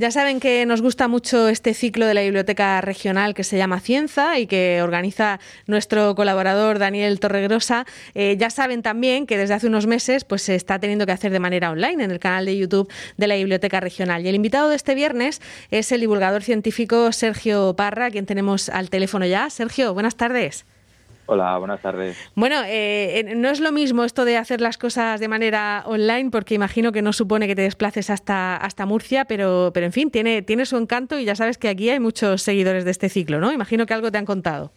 Ya saben que nos gusta mucho este ciclo de la Biblioteca Regional que se llama Cienza y que organiza nuestro colaborador Daniel Torregrosa. Eh, ya saben también que desde hace unos meses pues, se está teniendo que hacer de manera online en el canal de YouTube de la Biblioteca Regional. Y el invitado de este viernes es el divulgador científico Sergio Parra, quien tenemos al teléfono ya. Sergio, buenas tardes. Hola, buenas tardes. Bueno, eh, no es lo mismo esto de hacer las cosas de manera online, porque imagino que no supone que te desplaces hasta, hasta Murcia, pero, pero en fin, tiene, tiene su encanto y ya sabes que aquí hay muchos seguidores de este ciclo, ¿no? Imagino que algo te han contado.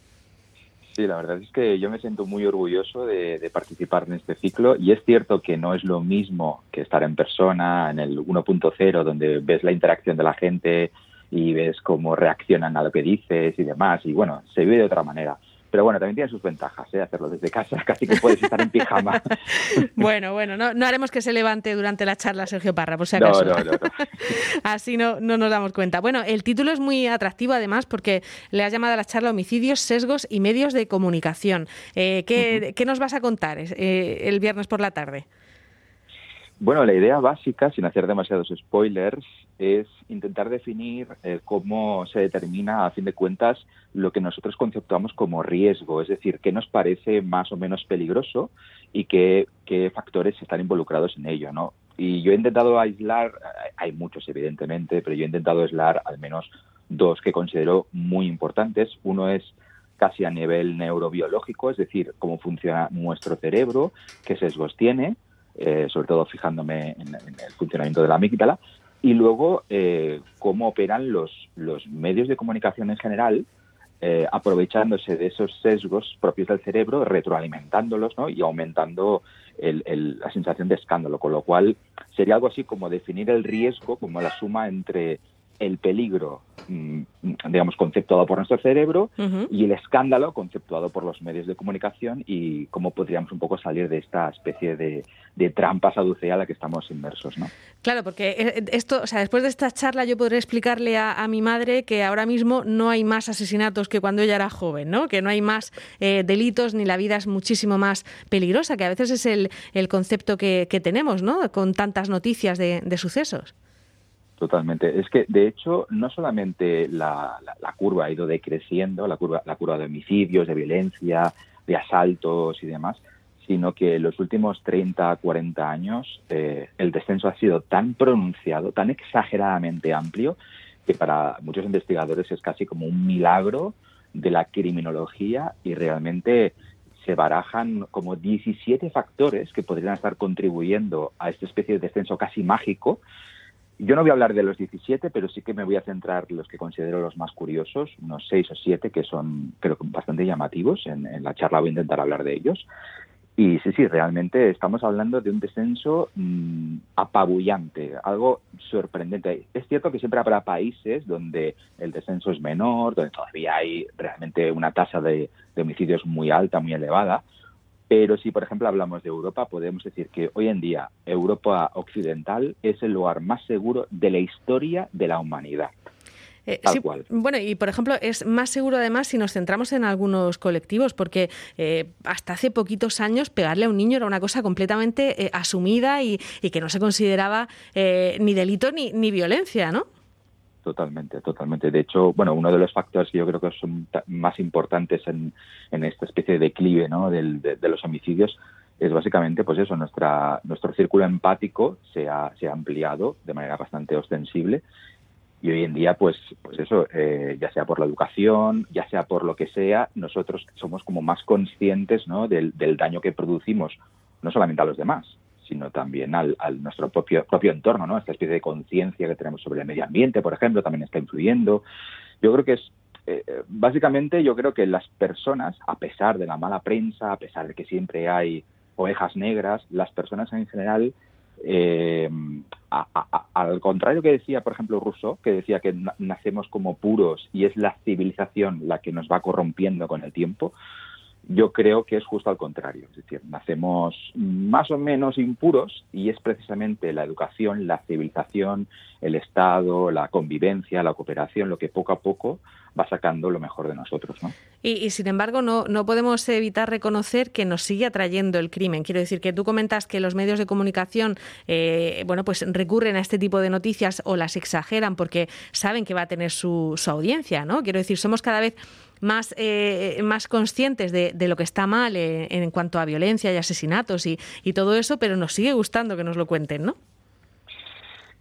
Sí, la verdad es que yo me siento muy orgulloso de, de, participar en este ciclo y es cierto que no es lo mismo que estar en persona, en el 1.0, donde ves la interacción de la gente y ves cómo reaccionan a lo que dices y demás, y bueno, se vive de otra manera. Pero bueno, también tiene sus ventajas, ¿eh? hacerlo desde casa, casi que puedes estar en pijama. bueno, bueno, no, no, haremos que se levante durante la charla Sergio Parra, por si acaso. No, no, no, Así no, no nos damos cuenta. Bueno, el título es muy atractivo además porque le has llamado a la charla Homicidios, Sesgos y Medios de Comunicación. Eh, ¿qué, ¿qué, nos vas a contar eh, el viernes por la tarde? Bueno, la idea básica, sin hacer demasiados spoilers, es intentar definir eh, cómo se determina, a fin de cuentas, lo que nosotros conceptuamos como riesgo, es decir, qué nos parece más o menos peligroso y qué, factores están involucrados en ello, ¿no? Y yo he intentado aislar, hay muchos evidentemente, pero yo he intentado aislar al menos dos que considero muy importantes. Uno es casi a nivel neurobiológico, es decir, cómo funciona nuestro cerebro, qué sesgos tiene, eh, sobre todo fijándome en, el funcionamiento de la amígdala, y luego eh, cómo operan los, los medios de comunicación en general, eh, aprovechándose de esos sesgos propios del cerebro, retroalimentándolos ¿no? y aumentando el, la sensación de escándalo, con lo cual sería algo así como definir el riesgo como la suma entre el peligro, digamos, conceptuado por nuestro cerebro uh -huh. y el escándalo conceptuado por los medios de comunicación y cómo podríamos un poco salir de esta especie de, de trampa saducea a la que estamos inmersos, ¿no? Claro, porque esto, o sea, después de esta charla yo podré explicarle a, a, mi madre que ahora mismo no hay más asesinatos que cuando ella era joven, ¿no? Que no hay más eh, delitos ni la vida es muchísimo más peligrosa, que a veces es el, el concepto que, que, tenemos, ¿no? Con tantas noticias de, de sucesos. Totalmente. Es que, de hecho, no solamente la, curva ha ido decreciendo, la curva, la curva de homicidios, de violencia, de asaltos y demás, sino que en los últimos 30, 40 años eh, el descenso ha sido tan pronunciado, tan exageradamente amplio, que para muchos investigadores es casi como un milagro de la criminología y realmente se barajan como 17 factores que podrían estar contribuyendo a esta especie de descenso casi mágico yo no voy a hablar de los 17, pero sí que me voy a centrar en los que considero los más curiosos, unos 6 o 7 que son, creo que bastante llamativos. En, en, la charla voy a intentar hablar de ellos. Y sí, sí, realmente estamos hablando de un descenso mmm, apabullante, algo sorprendente. Es cierto que siempre habrá países donde el descenso es menor, donde todavía hay realmente una tasa de, de homicidios muy alta, muy elevada, pero si, por ejemplo, hablamos de Europa, podemos decir que hoy en día Europa Occidental es el lugar más seguro de la historia de la humanidad. Eh, Tal sí, cual. Bueno, y por ejemplo, es más seguro además si nos centramos en algunos colectivos, porque eh, hasta hace poquitos años pegarle a un niño era una cosa completamente eh, asumida y, y, que no se consideraba eh, ni delito ni, ni violencia, ¿no? Totalmente, totalmente. De hecho, bueno, uno de los factores que yo creo que son más importantes en, en esta especie de declive de, los homicidios es básicamente, pues eso, nuestra, nuestro círculo empático se ha, ampliado de manera bastante ostensible y hoy en día, pues, pues eso, eh, ya sea por la educación, ya sea por lo que sea, nosotros somos como más conscientes ¿no? del daño que producimos, no solamente a los demás, sino también al, al nuestro propio, propio entorno, ¿no? Esta especie de conciencia que tenemos sobre el medio ambiente, por ejemplo, también está influyendo. Yo creo que es, eh, básicamente, yo creo que las personas, a pesar de la mala prensa, a pesar de que siempre hay ovejas negras, las personas en general, eh, a, a, al contrario que decía, por ejemplo, Rousseau, que decía que nacemos como puros y es la civilización la que nos va corrompiendo con el tiempo, Yo creo que es justo al contrario, es decir, nacemos más o menos impuros y es precisamente la educación, la civilización, el Estado, la convivencia, la cooperación, lo que poco a poco va sacando lo mejor de nosotros. ¿no? Y, sin embargo, no, no podemos evitar reconocer que nos sigue atrayendo el crimen. Quiero decir que tú comentas que los medios de comunicación eh, bueno, pues recurren a este tipo de noticias o las exageran porque saben que va a tener su, su audiencia. ¿no? Quiero decir, somos cada vez más, eh, más conscientes de, lo que está mal eh, en, cuanto a violencia y asesinatos y, y, todo eso, pero nos sigue gustando que nos lo cuenten, ¿no?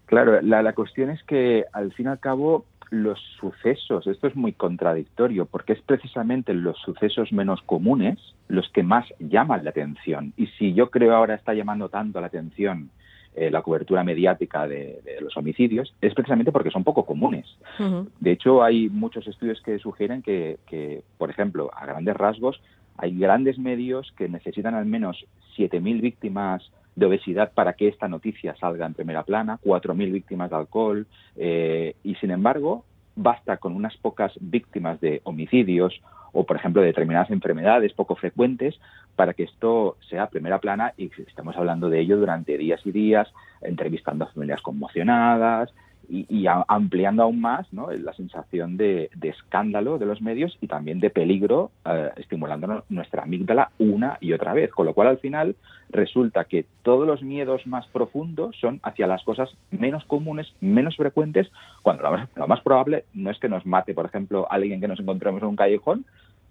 Claro, la, la cuestión es que al fin y al cabo los sucesos, esto es muy contradictorio, porque es precisamente los sucesos menos comunes los que más llaman la atención. Y si yo creo ahora está llamando tanto la atención eh, la cobertura mediática de, los homicidios es precisamente porque son poco comunes. De hecho, hay muchos estudios que sugieren que, que, por ejemplo, a grandes rasgos, hay grandes medios que necesitan al menos 7.000 víctimas de obesidad para que esta noticia salga en primera plana, 4.000 víctimas de alcohol, eh, y sin embargo, basta con unas pocas víctimas de homicidios o, por ejemplo, de determinadas enfermedades poco frecuentes para que esto sea primera plana y estamos hablando de ello durante días y días, entrevistando a familias conmocionadas, y, ampliando aún más ¿no? la sensación de, escándalo de los medios y también de peligro, eh, estimulando nuestra amígdala una y otra vez. Con lo cual, al final, resulta que todos los miedos más profundos son hacia las cosas menos comunes, menos frecuentes, cuando lo más, lo más probable no es que nos mate, por ejemplo, alguien que nos encontremos en un callejón,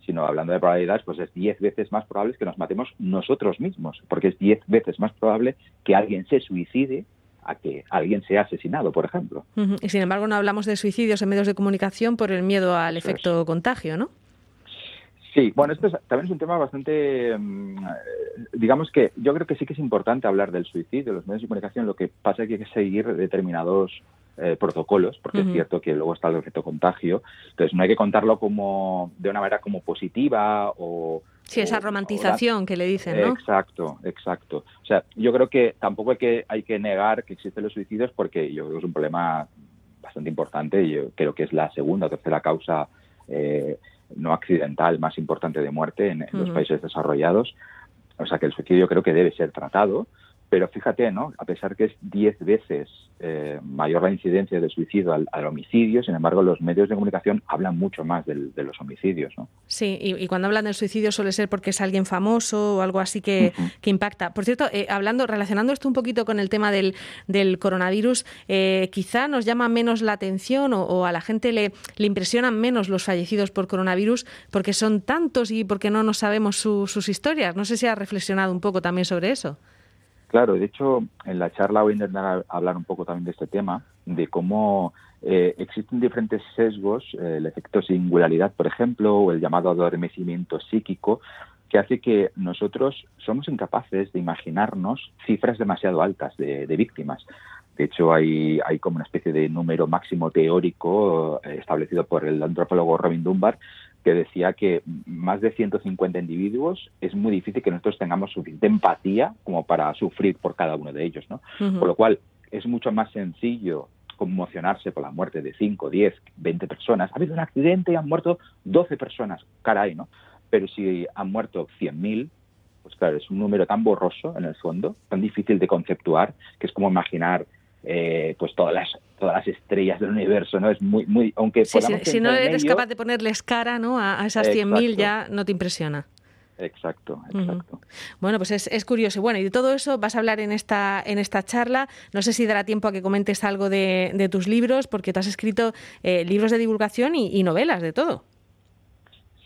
sino hablando de probabilidades, pues es diez veces más probable que nos matemos nosotros mismos, porque es diez veces más probable que alguien se suicide a que alguien sea asesinado, por ejemplo. Y sin embargo no hablamos de suicidios en medios de comunicación por el miedo al efecto contagio, ¿no? Sí, bueno, esto también es un tema bastante, mm, digamos que yo creo que sí que es importante hablar del suicidio los medios de comunicación, lo que pasa es que hay que seguir determinados eh, protocolos, porque es cierto que luego está el efecto contagio, entonces no hay que contarlo como de una manera como positiva o Sí, esa romantización que le dicen, ¿no? Exacto, exacto. O sea, yo creo que tampoco hay que, hay que negar que existen los suicidios porque yo creo que es un problema bastante importante. Yo creo que es la segunda o tercera causa eh, no accidental más importante de muerte en, los países desarrollados. O sea, que el suicidio creo que debe ser tratado. Pero fíjate, ¿no? A pesar que es diez veces eh, mayor la incidencia de suicidio al, homicidio, sin embargo, los medios de comunicación hablan mucho más de los homicidios, ¿no? Sí, y, cuando hablan del suicidio suele ser porque es alguien famoso o algo así que, impacta. Por cierto, eh, hablando, relacionando esto un poquito con el tema del, del coronavirus, eh, quizá nos llama menos la atención o, a la gente le, le, impresionan menos los fallecidos por coronavirus porque son tantos y porque no nos sabemos sus historias. No sé si ha reflexionado un poco también sobre eso. Claro, de hecho, en la charla voy a intentar hablar un poco también de este tema, de cómo eh, existen diferentes sesgos, eh, el efecto singularidad, por ejemplo, o el llamado adormecimiento psíquico, que hace que nosotros somos incapaces de imaginarnos cifras demasiado altas de, víctimas. De hecho, hay, hay como una especie de número máximo teórico eh, establecido por el antropólogo Robin Dunbar que decía que más de 150 individuos es muy difícil que nosotros tengamos suficiente empatía como para sufrir por cada uno de ellos, ¿no? Por lo cual es mucho más sencillo conmocionarse por la muerte de 5, 10, 20 personas. Ha habido un accidente y han muerto 12 personas, caray, ¿no? Pero si han muerto 100.000, pues claro, es un número tan borroso en el fondo, tan difícil de conceptuar, que es como imaginar eh, pues todas las todas las estrellas del universo, ¿no? Es muy, muy, aunque si no eres capaz de ponerles cara, ¿no? A, esas 100.000 ya no te impresiona. Exacto, exacto. Bueno, pues es, es, curioso. Bueno, y de todo eso vas a hablar en esta, en esta charla. No sé si dará tiempo a que comentes algo de, de tus libros, porque tú has escrito eh, libros de divulgación y novelas, de todo.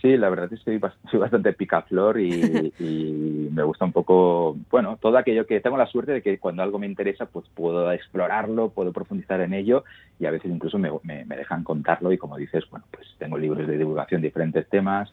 Sí, la verdad es que soy bastante picaflor y, y, me gusta un poco, bueno, todo aquello que tengo la suerte de que cuando algo me interesa, pues puedo explorarlo, puedo profundizar en ello y a veces incluso me, me, me dejan contarlo y como dices, bueno, pues tengo libros de divulgación de diferentes temas,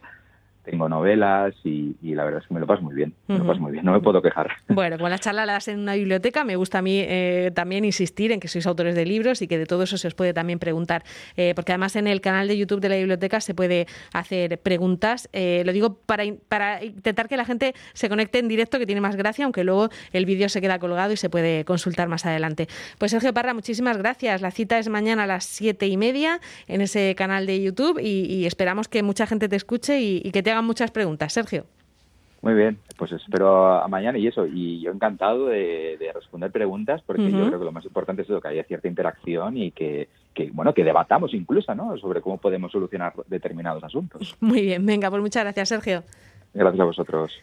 tengo novelas y, la verdad es que me lo paso muy bien, me lo paso muy bien, no me puedo quejar. Bueno, con la charla la das en una biblioteca, me gusta a mí eh, también insistir en que sois autores de libros y que de todo eso se os puede también preguntar, eh, porque además en el canal de YouTube de la biblioteca se puede hacer preguntas, eh, lo digo para, para intentar que la gente se conecte en directo, que tiene más gracia, aunque luego el vídeo se queda colgado y se puede consultar más adelante. Pues Sergio Parra, muchísimas gracias, la cita es mañana a las siete y media en ese canal de YouTube y, esperamos que mucha gente te escuche y, y que te hagan muchas preguntas. Sergio. Muy bien, pues espero a mañana y eso. Y yo encantado de, responder preguntas porque yo creo que lo más importante es que haya cierta interacción y que, que, bueno, que debatamos incluso, ¿no? Sobre cómo podemos solucionar determinados asuntos. Muy bien, venga, pues muchas gracias, Sergio. Gracias a vosotros.